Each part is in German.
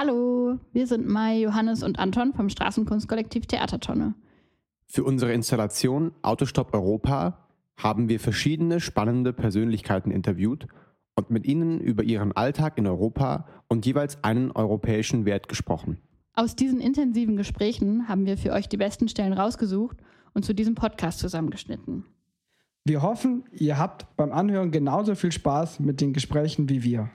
Hallo, wir sind Mai, Johannes und Anton vom Straßenkunstkollektiv Theatertonne. Für unsere Installation Autostopp Europa haben wir verschiedene spannende Persönlichkeiten interviewt und mit ihnen über ihren Alltag in Europa und jeweils einen europäischen Wert gesprochen. Aus diesen intensiven Gesprächen haben wir für euch die besten Stellen rausgesucht und zu diesem Podcast zusammengeschnitten. Wir hoffen, ihr habt beim Anhören genauso viel Spaß mit den Gesprächen wie wir.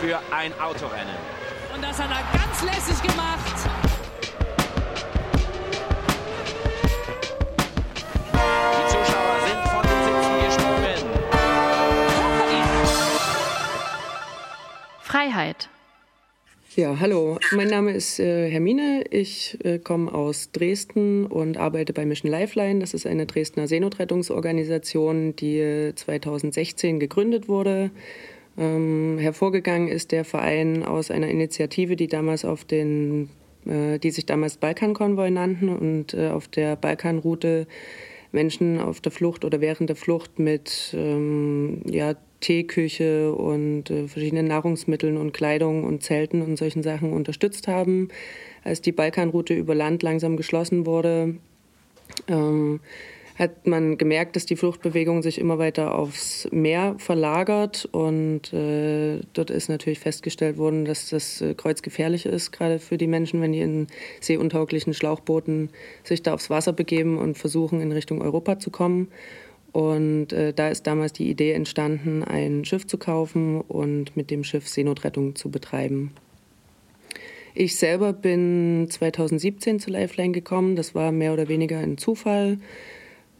Für ein Autorennen. Und das hat er ganz lässig gemacht. Die Zuschauer sind von den Sitzen gesprungen. Freiheit. Ja, hallo. Mein Name ist äh, Hermine. Ich äh, komme aus Dresden und arbeite bei Mission Lifeline. Das ist eine Dresdner Seenotrettungsorganisation, die äh, 2016 gegründet wurde. Ähm, hervorgegangen ist der Verein aus einer Initiative, die damals auf den, äh, die sich damals Balkankonvoi nannten und äh, auf der Balkanroute Menschen auf der Flucht oder während der Flucht mit ähm, ja, Teeküche und äh, verschiedenen Nahrungsmitteln und Kleidung und Zelten und solchen Sachen unterstützt haben. Als die Balkanroute über Land langsam geschlossen wurde, ähm, hat man gemerkt, dass die Fluchtbewegung sich immer weiter aufs Meer verlagert und äh, dort ist natürlich festgestellt worden, dass das äh, kreuzgefährlich ist, gerade für die Menschen, wenn die in seeuntauglichen Schlauchbooten sich da aufs Wasser begeben und versuchen, in Richtung Europa zu kommen. Und äh, da ist damals die Idee entstanden, ein Schiff zu kaufen und mit dem Schiff Seenotrettung zu betreiben. Ich selber bin 2017 zu Lifeline gekommen. Das war mehr oder weniger ein Zufall.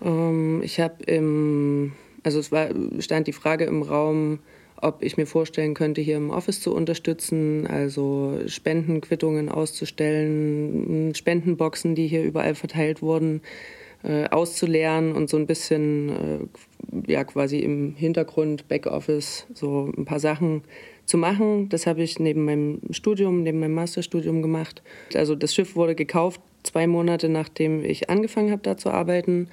Ähm, ich habe im, also es war, stand die Frage im Raum, ob ich mir vorstellen könnte, hier im Office zu unterstützen, also Spendenquittungen auszustellen, Spendenboxen, die hier überall verteilt wurden, äh, auszuleeren und so ein bisschen, äh, ja, quasi im Hintergrund, Backoffice, so ein paar Sachen zu machen. Das habe ich neben meinem Studium, neben meinem Masterstudium gemacht. Also das Schiff wurde gekauft zwei Monate nachdem ich angefangen habe, da zu arbeiten.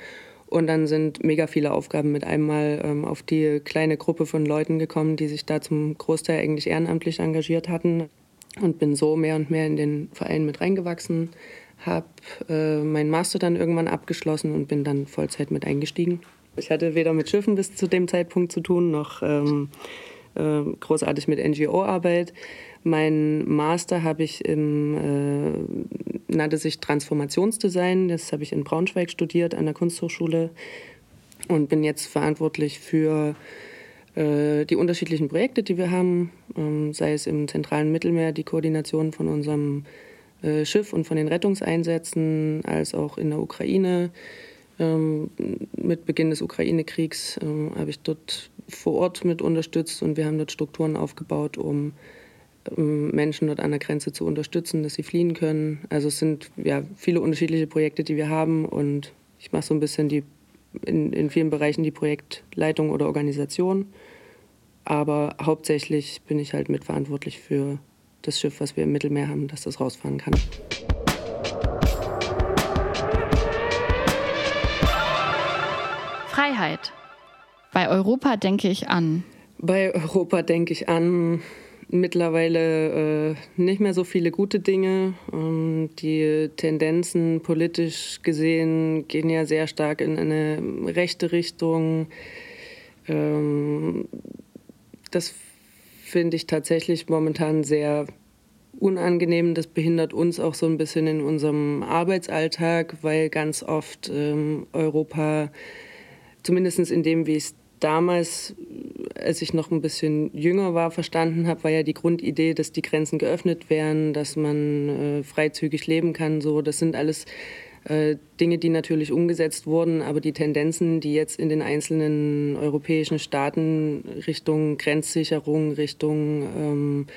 Und dann sind mega viele Aufgaben mit einmal ähm, auf die kleine Gruppe von Leuten gekommen, die sich da zum Großteil eigentlich ehrenamtlich engagiert hatten. Und bin so mehr und mehr in den Verein mit reingewachsen, habe äh, meinen Master dann irgendwann abgeschlossen und bin dann Vollzeit mit eingestiegen. Ich hatte weder mit Schiffen bis zu dem Zeitpunkt zu tun, noch ähm, äh, großartig mit NGO-Arbeit. Mein Master habe ich im, äh, nannte sich Transformationsdesign. Das habe ich in Braunschweig studiert an der Kunsthochschule und bin jetzt verantwortlich für äh, die unterschiedlichen Projekte, die wir haben, ähm, sei es im zentralen Mittelmeer die Koordination von unserem äh, Schiff und von den Rettungseinsätzen, als auch in der Ukraine. Ähm, mit Beginn des Ukraine-Kriegs ähm, habe ich dort vor Ort mit unterstützt und wir haben dort Strukturen aufgebaut, um Menschen dort an der Grenze zu unterstützen, dass sie fliehen können. Also es sind ja viele unterschiedliche Projekte, die wir haben und ich mache so ein bisschen die in, in vielen Bereichen die Projektleitung oder Organisation. Aber hauptsächlich bin ich halt mitverantwortlich für das Schiff, was wir im Mittelmeer haben, dass das rausfahren kann. Freiheit. Bei Europa denke ich an. Bei Europa denke ich an mittlerweile äh, nicht mehr so viele gute Dinge. Ähm, die Tendenzen politisch gesehen gehen ja sehr stark in eine rechte Richtung. Ähm, das finde ich tatsächlich momentan sehr unangenehm. Das behindert uns auch so ein bisschen in unserem Arbeitsalltag, weil ganz oft ähm, Europa, zumindest in dem, wie es damals, als ich noch ein bisschen jünger war, verstanden habe, war ja die Grundidee, dass die Grenzen geöffnet werden, dass man äh, freizügig leben kann. So, das sind alles äh, Dinge, die natürlich umgesetzt wurden, aber die Tendenzen, die jetzt in den einzelnen europäischen Staaten Richtung Grenzsicherung, Richtung ähm,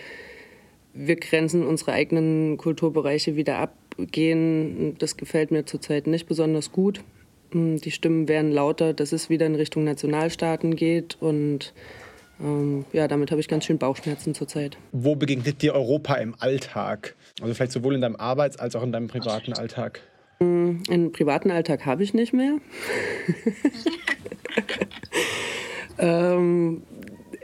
wir grenzen unsere eigenen Kulturbereiche wieder abgehen, das gefällt mir zurzeit nicht besonders gut. Hm, die Stimmen werden lauter, dass es wieder in Richtung Nationalstaaten geht und ähm, ja, damit habe ich ganz schön Bauchschmerzen zurzeit. Wo begegnet dir Europa im Alltag? Also vielleicht sowohl in deinem Arbeits- als auch in deinem privaten Alltag? Hm, einen privaten Alltag habe ich nicht mehr. ähm,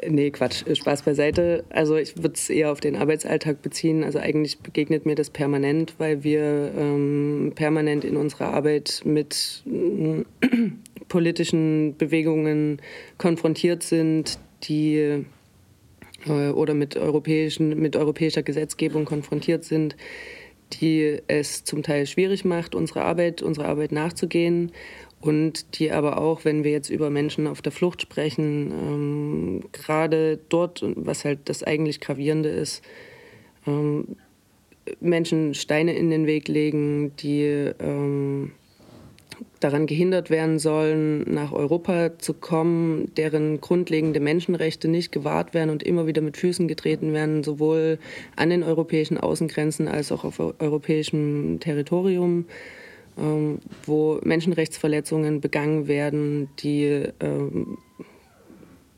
Nee, Quatsch, Spaß beiseite. Also ich würde es eher auf den Arbeitsalltag beziehen. Also eigentlich begegnet mir das permanent, weil wir ähm, permanent in unserer Arbeit mit äh, politischen Bewegungen konfrontiert sind, die äh, oder mit, europäischen, mit europäischer Gesetzgebung konfrontiert sind, die es zum Teil schwierig macht, unsere Arbeit, unsere Arbeit nachzugehen und die aber auch, wenn wir jetzt über Menschen auf der Flucht sprechen, ähm, gerade dort, was halt das eigentlich Gravierende ist, ähm, Menschen Steine in den Weg legen, die ähm, daran gehindert werden sollen, nach Europa zu kommen, deren grundlegende Menschenrechte nicht gewahrt werden und immer wieder mit Füßen getreten werden, sowohl an den europäischen Außengrenzen als auch auf europäischem Territorium. Ähm, wo Menschenrechtsverletzungen begangen werden, die ähm,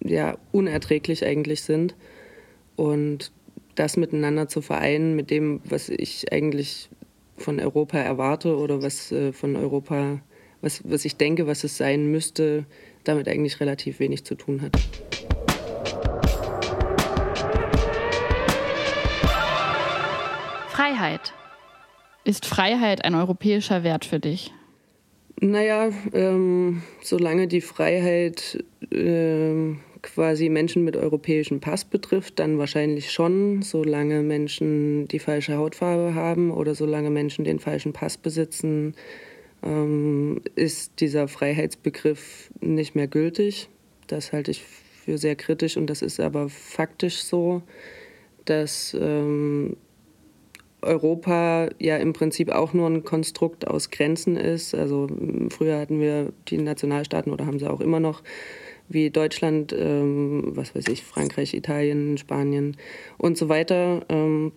ja unerträglich eigentlich sind. Und das miteinander zu vereinen mit dem, was ich eigentlich von Europa erwarte oder was äh, von Europa, was, was ich denke, was es sein müsste, damit eigentlich relativ wenig zu tun hat. Freiheit. Ist Freiheit ein europäischer Wert für dich? Naja, ähm, solange die Freiheit ähm, quasi Menschen mit europäischem Pass betrifft, dann wahrscheinlich schon, solange Menschen die falsche Hautfarbe haben oder solange Menschen den falschen Pass besitzen, ähm, ist dieser Freiheitsbegriff nicht mehr gültig. Das halte ich für sehr kritisch und das ist aber faktisch so, dass ähm, Europa ja im Prinzip auch nur ein Konstrukt aus Grenzen ist. Also früher hatten wir die Nationalstaaten oder haben sie auch immer noch, wie Deutschland, ähm, was weiß ich, Frankreich, Italien, Spanien und so weiter. Ähm,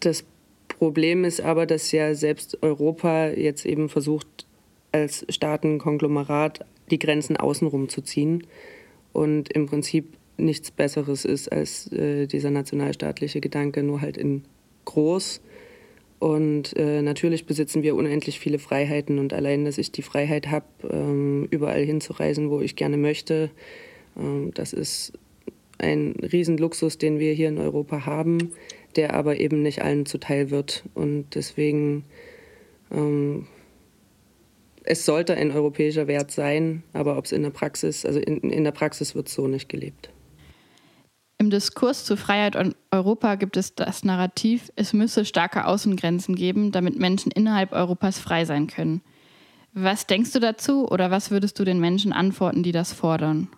das Problem ist aber, dass ja selbst Europa jetzt eben versucht, als Staatenkonglomerat die Grenzen außenrum zu ziehen und im Prinzip nichts Besseres ist als äh, dieser nationalstaatliche Gedanke, nur halt in groß und äh, natürlich besitzen wir unendlich viele Freiheiten und allein, dass ich die Freiheit habe, ähm, überall hinzureisen, wo ich gerne möchte, ähm, das ist ein Riesenluxus, den wir hier in Europa haben, der aber eben nicht allen zuteil wird. Und deswegen, ähm, es sollte ein europäischer Wert sein, aber ob es in der Praxis, also in, in der Praxis wird so nicht gelebt. Im Diskurs zu Freiheit und Europa gibt es das Narrativ, es müsse starke Außengrenzen geben, damit Menschen innerhalb Europas frei sein können. Was denkst du dazu oder was würdest du den Menschen antworten, die das fordern?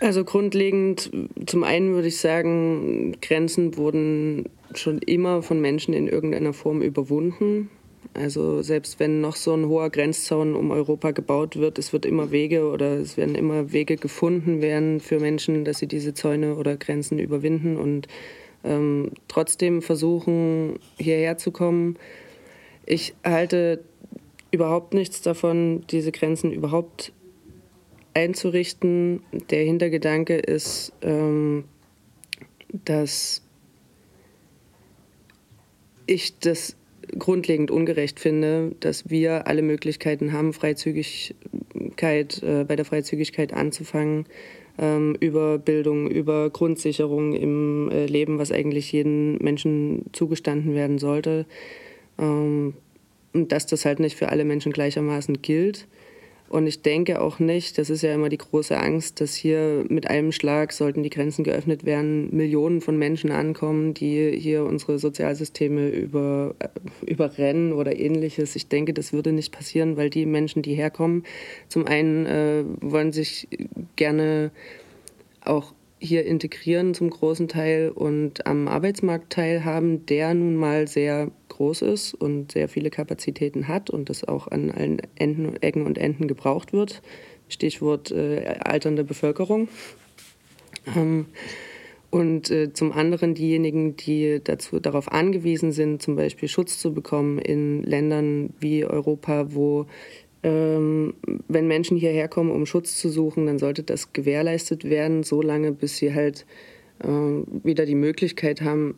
Also grundlegend, zum einen würde ich sagen, Grenzen wurden schon immer von Menschen in irgendeiner Form überwunden. Also selbst wenn noch so ein hoher Grenzzaun um Europa gebaut wird, es wird immer Wege oder es werden immer Wege gefunden werden für Menschen, dass sie diese Zäune oder Grenzen überwinden und ähm, trotzdem versuchen, hierher zu kommen. Ich halte überhaupt nichts davon, diese Grenzen überhaupt einzurichten. Der Hintergedanke ist, ähm, dass ich das grundlegend ungerecht finde, dass wir alle Möglichkeiten haben, Freizügigkeit, äh, bei der Freizügigkeit anzufangen, ähm, über Bildung, über Grundsicherung im äh, Leben, was eigentlich jedem Menschen zugestanden werden sollte. Ähm, und dass das halt nicht für alle Menschen gleichermaßen gilt. Und ich denke auch nicht, das ist ja immer die große Angst, dass hier mit einem Schlag, sollten die Grenzen geöffnet werden, Millionen von Menschen ankommen, die hier unsere Sozialsysteme über, äh, überrennen oder ähnliches. Ich denke, das würde nicht passieren, weil die Menschen, die herkommen, zum einen äh, wollen sich gerne auch hier integrieren zum großen Teil und am Arbeitsmarkt teilhaben, der nun mal sehr groß ist und sehr viele Kapazitäten hat und das auch an allen Enden, Ecken und Enden gebraucht wird. Stichwort äh, alternde Bevölkerung. Ähm, und äh, zum anderen diejenigen, die dazu, darauf angewiesen sind, zum Beispiel Schutz zu bekommen in Ländern wie Europa, wo ähm, wenn Menschen hierher kommen, um Schutz zu suchen, dann sollte das gewährleistet werden, solange bis sie halt äh, wieder die Möglichkeit haben,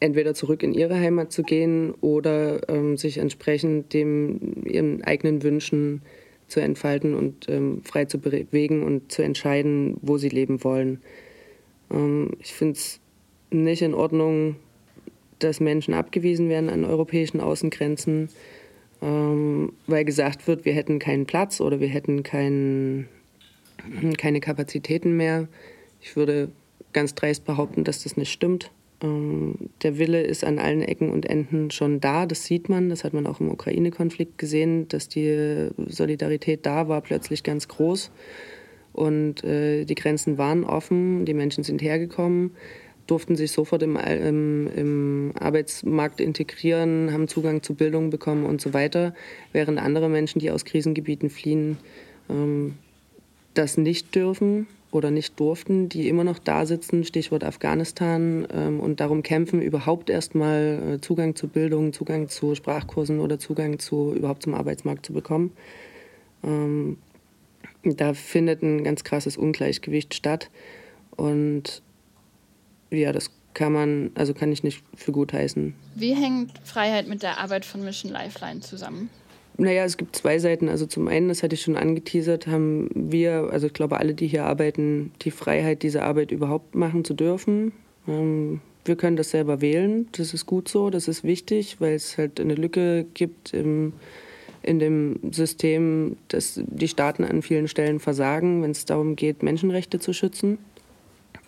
entweder zurück in ihre Heimat zu gehen oder ähm, sich entsprechend dem, ihren eigenen Wünschen zu entfalten und ähm, frei zu bewegen und zu entscheiden, wo sie leben wollen. Ähm, ich finde es nicht in Ordnung, dass Menschen abgewiesen werden an europäischen Außengrenzen, ähm, weil gesagt wird, wir hätten keinen Platz oder wir hätten kein, keine Kapazitäten mehr. Ich würde ganz dreist behaupten, dass das nicht stimmt. Ähm, der Wille ist an allen Ecken und Enden schon da, das sieht man, das hat man auch im Ukraine-Konflikt gesehen, dass die Solidarität da war, plötzlich ganz groß. Und äh, die Grenzen waren offen, die Menschen sind hergekommen durften sich sofort im, im, im, Arbeitsmarkt integrieren, haben Zugang zu Bildung bekommen und so weiter, während andere Menschen, die aus Krisengebieten fliehen, ähm, das nicht dürfen oder nicht durften, die immer noch da sitzen, Stichwort Afghanistan, ähm, und darum kämpfen, überhaupt erstmal äh, Zugang zu Bildung, Zugang zu Sprachkursen oder Zugang zu überhaupt zum Arbeitsmarkt zu bekommen. Ähm, da findet ein ganz krasses Ungleichgewicht statt. Und ja, das kann man, also kann ich nicht für gut heißen. Wie hängt Freiheit mit der Arbeit von Mission Lifeline zusammen? Naja, es gibt zwei Seiten. Also zum einen, das hatte ich schon angeteasert, haben wir, also ich glaube alle, die hier arbeiten, die Freiheit, diese Arbeit überhaupt machen zu dürfen. Ähm, wir können das selber wählen. Das ist gut so, das ist wichtig, weil es halt eine Lücke gibt im, in dem System, dass die Staaten an vielen Stellen versagen, wenn es darum geht, Menschenrechte zu schützen.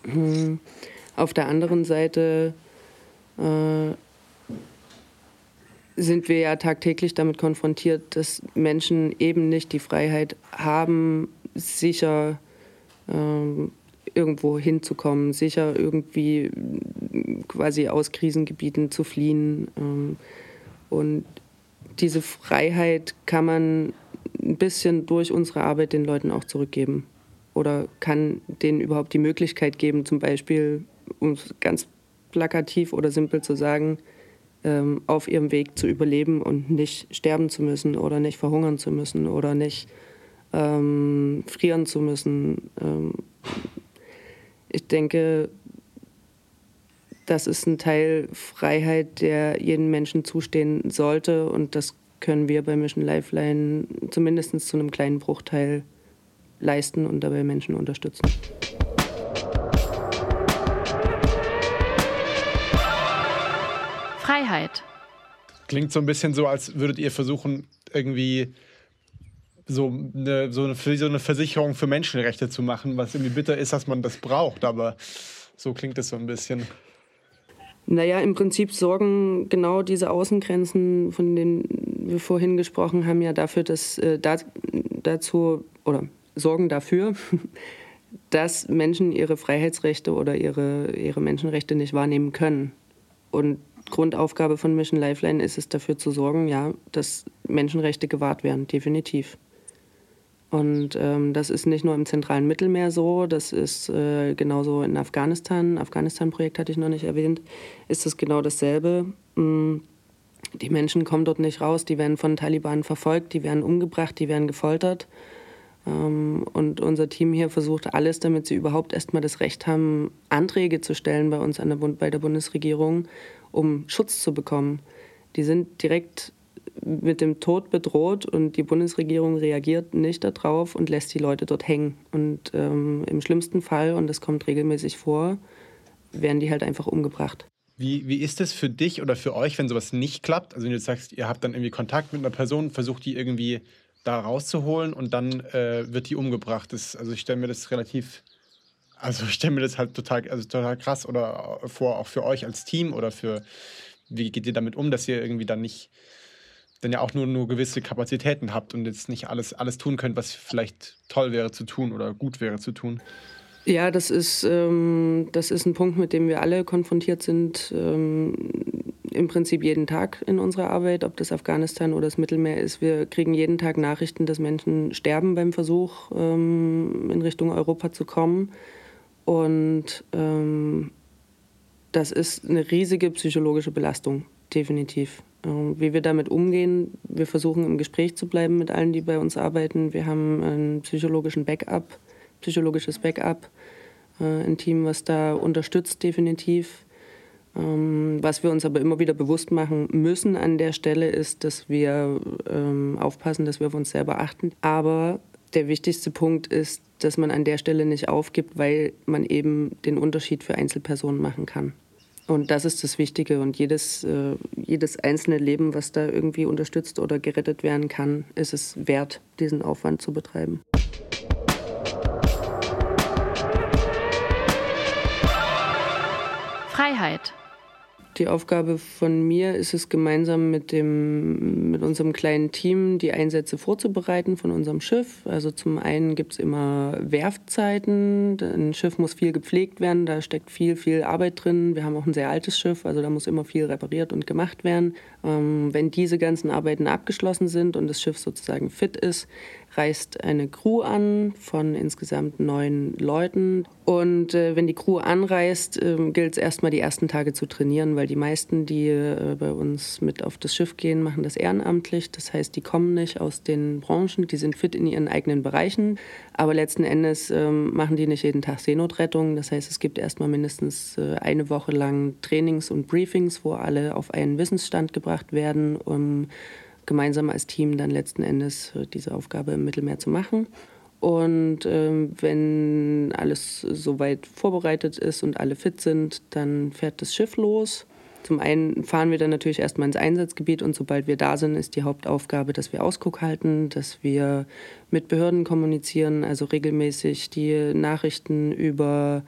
Hm. Auf der anderen Seite äh, sind wir ja tagtäglich damit konfrontiert, dass Menschen eben nicht die Freiheit haben, sicher äh, irgendwo hinzukommen, sicher irgendwie quasi aus Krisengebieten zu fliehen. Ähm, und diese Freiheit kann man ein bisschen durch unsere Arbeit den Leuten auch zurückgeben oder kann denen überhaupt die Möglichkeit geben, zum Beispiel um es ganz plakativ oder simpel zu sagen, ähm, auf ihrem Weg zu überleben und nicht sterben zu müssen oder nicht verhungern zu müssen oder nicht ähm, frieren zu müssen. Ähm, ich denke, das ist ein Teil Freiheit, der jedem Menschen zustehen sollte und das können wir bei Mission Lifeline zumindest zu einem kleinen Bruchteil leisten und dabei Menschen unterstützen. Freiheit. Klingt so ein bisschen so, als würdet ihr versuchen, irgendwie so eine, so eine, so eine Versicherung für Menschenrechte zu machen, was irgendwie bitter ist, dass man das braucht, aber so klingt es so ein bisschen. Naja, im Prinzip sorgen genau diese Außengrenzen, von denen wir vorhin gesprochen haben, ja dafür, dass äh, da, dazu oder sorgen dafür, dass Menschen ihre Freiheitsrechte oder ihre, ihre Menschenrechte nicht wahrnehmen können. Und Grundaufgabe von Mission Lifeline ist es, dafür zu sorgen, ja, dass Menschenrechte gewahrt werden, definitiv. Und ähm, das ist nicht nur im zentralen Mittelmeer so, das ist äh, genauso in Afghanistan. Afghanistan-Projekt hatte ich noch nicht erwähnt, ist es genau dasselbe. Mm, die Menschen kommen dort nicht raus, die werden von Taliban verfolgt, die werden umgebracht, die werden gefoltert. Ähm, und unser Team hier versucht alles, damit sie überhaupt erstmal das Recht haben, Anträge zu stellen bei uns der bei der Bundesregierung, um Schutz zu bekommen. Die sind direkt mit dem Tod bedroht und die Bundesregierung reagiert nicht darauf und lässt die Leute dort hängen. Und ähm, im schlimmsten Fall, und das kommt regelmäßig vor, werden die halt einfach umgebracht. Wie, wie ist es für dich oder für euch, wenn sowas nicht klappt? Also wenn du sagst, ihr habt dann irgendwie Kontakt mit einer Person, versucht die irgendwie da rauszuholen und dann äh, wird die umgebracht. Das, also ich stelle mir das relativ also ich stelle mir das halt total, also total krass oder vor, auch für euch als Team oder für, wie geht ihr damit um, dass ihr irgendwie dann nicht, dann ja auch nur, nur gewisse Kapazitäten habt und jetzt nicht alles, alles tun könnt, was vielleicht toll wäre zu tun oder gut wäre zu tun? Ja, das ist, ähm, das ist ein Punkt, mit dem wir alle konfrontiert sind, ähm, im Prinzip jeden Tag in unserer Arbeit, ob das Afghanistan oder das Mittelmeer ist. Wir kriegen jeden Tag Nachrichten, dass Menschen sterben beim Versuch, ähm, in Richtung Europa zu kommen. Und ähm, das ist eine riesige psychologische Belastung, definitiv. Ähm, wie wir damit umgehen, wir versuchen im Gespräch zu bleiben mit allen, die bei uns arbeiten. Wir haben einen psychologischen Backup, psychologisches Backup, äh, ein Team, was da unterstützt, definitiv. Ähm, was wir uns aber immer wieder bewusst machen müssen an der Stelle ist, dass wir ähm, aufpassen, dass wir auf uns selber achten. Aber der wichtigste Punkt ist, dass man an der Stelle nicht aufgibt, weil man eben den Unterschied für Einzelpersonen machen kann. Und das ist das Wichtige. Und jedes, äh, jedes einzelne Leben, was da irgendwie unterstützt oder gerettet werden kann, ist es wert, diesen Aufwand zu betreiben. Freiheit. Die Aufgabe von mir ist es, gemeinsam mit, dem, mit unserem kleinen Team die Einsätze vorzubereiten von unserem Schiff. Also zum einen gibt es immer Werftzeiten. Ein Schiff muss viel gepflegt werden, da steckt viel, viel Arbeit drin. Wir haben auch ein sehr altes Schiff, also da muss immer viel repariert und gemacht werden. Ähm, wenn diese ganzen Arbeiten abgeschlossen sind und das Schiff sozusagen fit ist, reist eine Crew an von insgesamt neun Leuten. Und äh, wenn die Crew anreist, äh, gilt es erstmal die ersten Tage zu trainieren, weil die meisten, die äh, bei uns mit auf das Schiff gehen, machen das ehrenamtlich. Das heißt, die kommen nicht aus den Branchen, die sind fit in ihren eigenen Bereichen. Aber letzten Endes ähm, machen die nicht jeden Tag Seenotrettung. Das heißt, es gibt erstmal mindestens äh, eine Woche lang Trainings und Briefings, wo alle auf einen Wissensstand gebracht werden, um gemeinsam als Team dann letzten Endes äh, diese Aufgabe im Mittelmeer zu machen. Und ähm, wenn alles soweit vorbereitet ist und alle fit sind, dann fährt das Schiff los. Zum einen fahren wir dann natürlich erstmal ins Einsatzgebiet und sobald wir da sind, ist die Hauptaufgabe, dass wir Ausguck halten, dass wir mit Behörden kommunizieren, also regelmäßig die Nachrichten über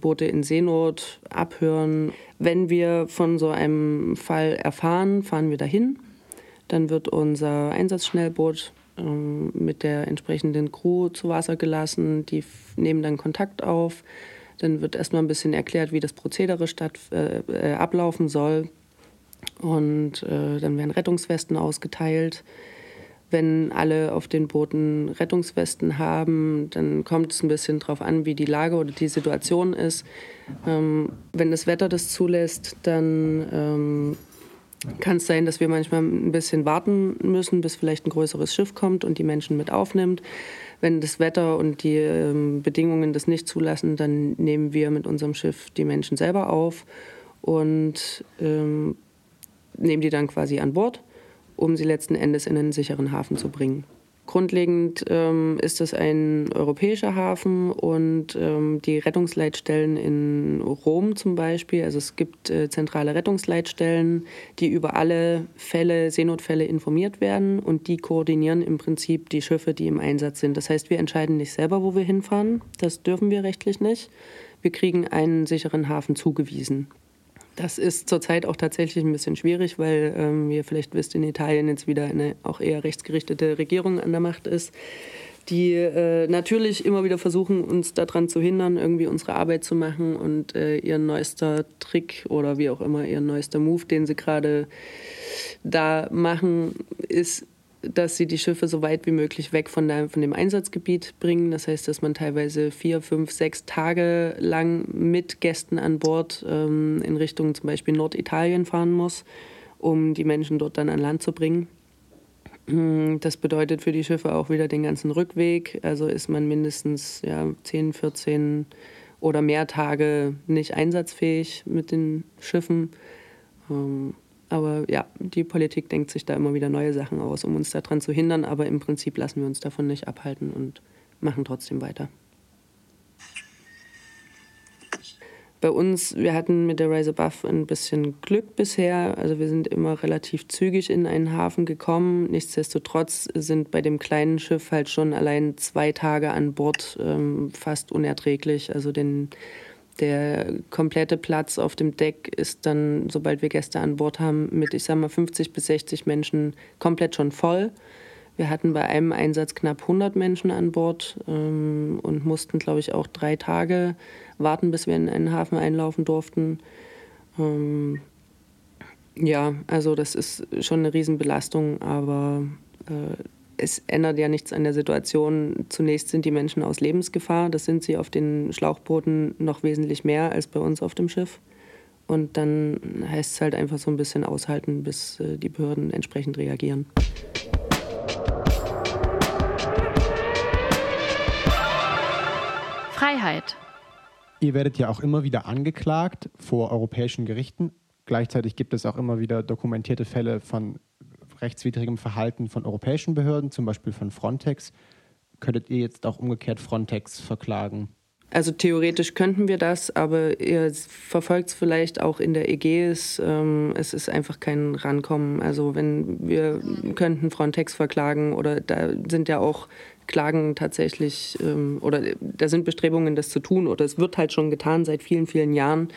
Boote in Seenot abhören. Wenn wir von so einem Fall erfahren, fahren wir dahin dann wird unser Einsatzschnellboot ähm, mit der entsprechenden Crew zu Wasser gelassen. Die nehmen dann Kontakt auf. Dann wird erstmal ein bisschen erklärt, wie das Prozedere statt, äh, äh, ablaufen soll. Und äh, dann werden Rettungswesten ausgeteilt. Wenn alle auf den Booten Rettungswesten haben, dann kommt es ein bisschen darauf an, wie die Lage oder die Situation ist. Ähm, wenn das Wetter das zulässt, dann ähm, kann es sein, dass wir manchmal ein bisschen warten müssen, bis vielleicht ein größeres Schiff kommt und die Menschen mit aufnimmt. Wenn das Wetter und die ähm, Bedingungen das nicht zulassen, dann nehmen wir mit unserem Schiff die Menschen selber auf und ähm, nehmen die dann quasi an Bord, um sie letzten Endes in einen sicheren Hafen zu bringen. Grundlegend ähm, ist es ein europäischer Hafen und ähm, die Rettungsleitstellen in Rom zum Beispiel, also es gibt äh, zentrale Rettungsleitstellen, die über alle Fälle, Seenotfälle informiert werden und die koordinieren im Prinzip die Schiffe, die im Einsatz sind. Das heißt, wir entscheiden nicht selber, wo wir hinfahren, das dürfen wir rechtlich nicht. Wir kriegen einen sicheren Hafen zugewiesen. Das ist zurzeit auch tatsächlich ein bisschen schwierig, weil, ähm, wie ihr vielleicht wisst, in Italien jetzt wieder eine auch eher rechtsgerichtete Regierung an der Macht ist, die äh, natürlich immer wieder versuchen, uns daran zu hindern, irgendwie unsere Arbeit zu machen und äh, ihr neuester Trick oder wie auch immer ihr neuester Move, den sie gerade da machen, ist dass sie die Schiffe so weit wie möglich weg von, der, von dem Einsatzgebiet bringen. Das heißt, dass man teilweise vier, fünf, sechs Tage lang mit Gästen an Bord ähm, in Richtung zum Beispiel Norditalien fahren muss, um die Menschen dort dann an Land zu bringen. Das bedeutet für die Schiffe auch wieder den ganzen Rückweg. Also ist man mindestens ja, 10, 14 oder mehr Tage nicht einsatzfähig mit den Schiffen. Ähm, aber ja, die Politik denkt sich da immer wieder neue Sachen aus, um uns daran zu hindern. Aber im Prinzip lassen wir uns davon nicht abhalten und machen trotzdem weiter. Bei uns, wir hatten mit der Rise Above ein bisschen Glück bisher. Also wir sind immer relativ zügig in einen Hafen gekommen. Nichtsdestotrotz sind bei dem kleinen Schiff halt schon allein zwei Tage an Bord ähm, fast unerträglich. Also den der komplette Platz auf dem Deck ist dann, sobald wir Gäste an Bord haben, mit, ich sag mal, 50 bis 60 Menschen komplett schon voll. Wir hatten bei einem Einsatz knapp 100 Menschen an Bord ähm, und mussten, glaube ich, auch drei Tage warten, bis wir in einen Hafen einlaufen durften. Ähm, ja, also das ist schon eine Riesenbelastung, aber äh, es ändert ja nichts an der Situation. Zunächst sind die Menschen aus Lebensgefahr. Das sind sie auf den Schlauchbooten noch wesentlich mehr als bei uns auf dem Schiff. Und dann heißt es halt einfach so ein bisschen aushalten, bis äh, die Behörden entsprechend reagieren. Freiheit. Ihr werdet ja auch immer wieder angeklagt vor europäischen Gerichten. Gleichzeitig gibt es auch immer wieder dokumentierte Fälle von rechtswidrigem Verhalten von europäischen Behörden, zum Beispiel von Frontex. Könntet ihr jetzt auch umgekehrt Frontex verklagen? Also theoretisch könnten wir das, aber ihr verfolgt es vielleicht auch in der Ägäis. Ähm, es ist einfach kein Rankommen. Also wenn wir könnten Frontex verklagen oder da sind ja auch Klagen tatsächlich ähm, oder da sind Bestrebungen, das zu tun oder es wird halt schon getan seit vielen, vielen Jahren.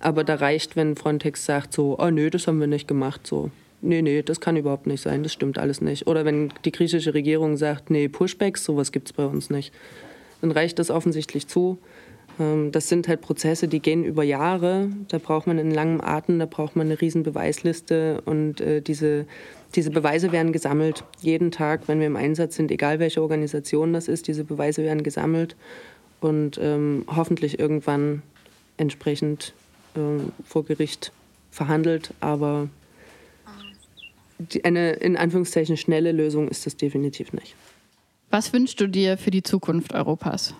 Aber da reicht, wenn Frontex sagt so, oh nö, das haben wir nicht gemacht, so. Nee, nee, das kann überhaupt nicht sein, das stimmt alles nicht. Oder wenn die griechische Regierung sagt, nee, Pushbacks, sowas gibt es bei uns nicht, dann reicht das offensichtlich zu. Ähm, das sind halt Prozesse, die gehen über Jahre. Da braucht man einen langen Atem, da braucht man eine riesen Beweisliste und äh, diese diese Beweise werden gesammelt, jeden Tag, wenn wir im Einsatz sind, egal welche Organisation das ist, diese Beweise werden gesammelt und ähm, hoffentlich irgendwann entsprechend äh, vor Gericht verhandelt. Aber eine in Anführungszeichen schnelle Lösung ist das definitiv nicht. Was wünschst du dir für die Zukunft Europas?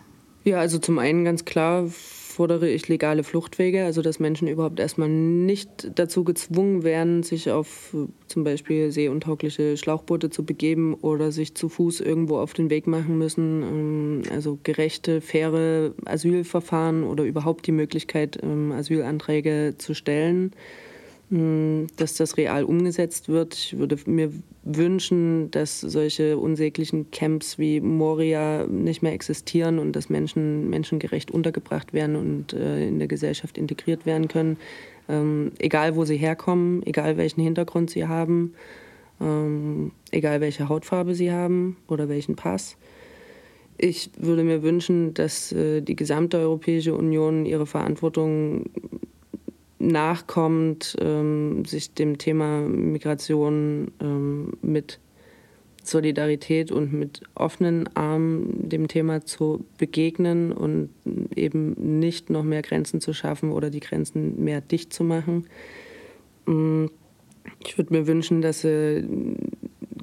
Ja, also zum einen ganz klar fordere ich legale Fluchtwege, also dass Menschen überhaupt erstmal nicht dazu gezwungen werden, sich auf äh, zum Beispiel seeuntaugliche Schlauchboote zu begeben oder sich zu Fuß irgendwo auf den Weg machen müssen. Ähm, also gerechte, faire Asylverfahren oder überhaupt die Möglichkeit, ähm, Asylanträge zu stellen. Hm, dass das real umgesetzt wird. Ich würde mir wünschen, dass solche unsäglichen Camps wie Moria nicht mehr existieren und dass Menschen menschengerecht untergebracht werden und äh, in der Gesellschaft integriert werden können. Ähm, egal, wo sie herkommen, egal welchen Hintergrund sie haben, ähm, egal welche Hautfarbe sie haben oder welchen Pass. Ich würde mir wünschen, dass äh, die gesamte Europäische Union ihre Verantwortung nachkommt, ähm, sich dem Thema Migration ähm, mit Solidarität und mit offenen Armen dem Thema zu begegnen und eben nicht noch mehr Grenzen zu schaffen oder die Grenzen mehr dicht zu machen. Mm, ich würde mir wünschen, dass äh,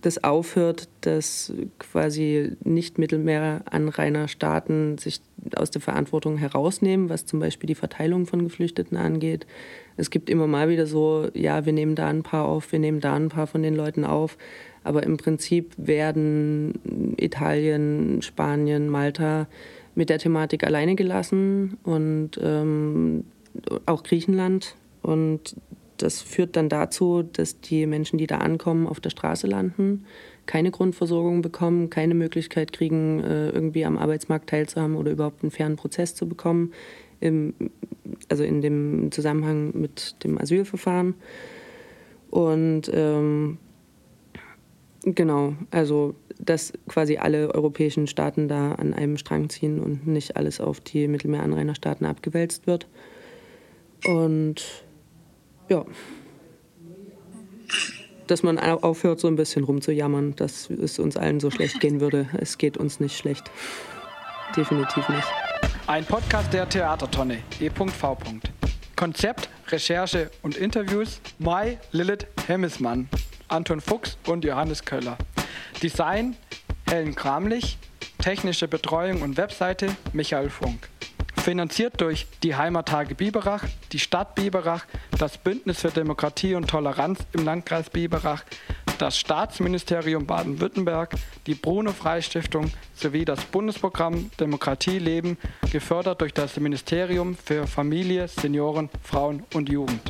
das aufhört, dass quasi nicht Mittelmeeranrainerstaaten sich aus der Verantwortung herausnehmen, was zum Beispiel die Verteilung von Geflüchteten angeht. Es gibt immer mal wieder so, ja, wir nehmen da ein paar auf, wir nehmen da ein paar von den Leuten auf. Aber im Prinzip werden Italien, Spanien, Malta mit der Thematik alleine gelassen und ähm, auch Griechenland. Und das führt dann dazu, dass die Menschen, die da ankommen, auf der Straße landen, keine Grundversorgung bekommen, keine Möglichkeit kriegen, äh, irgendwie am Arbeitsmarkt teilzuhaben oder überhaupt einen fairen Prozess zu bekommen, im, also in dem Zusammenhang mit dem Asylverfahren. Und ähm, genau, also dass quasi alle europäischen Staaten da an einem Strang ziehen und nicht alles auf die Mittelmeeranrainerstaaten abgewälzt wird. Und ja, dass man aufhört, so ein bisschen rumzujammern, dass es uns allen so schlecht gehen würde. Es geht uns nicht schlecht. Definitiv nicht. Ein Podcast der Theatertonne, E.V. Konzept, Recherche und Interviews Mai Lilith Hemmesmann, Anton Fuchs und Johannes Köller. Design Helen Kramlich, technische Betreuung und Webseite Michael Funk finanziert durch die Heimattage Biberach, die Stadt Biberach, das Bündnis für Demokratie und Toleranz im Landkreis Biberach, das Staatsministerium Baden-Württemberg, die Bruno-Frei-Stiftung sowie das Bundesprogramm Demokratie leben, gefördert durch das Ministerium für Familie, Senioren, Frauen und Jugend.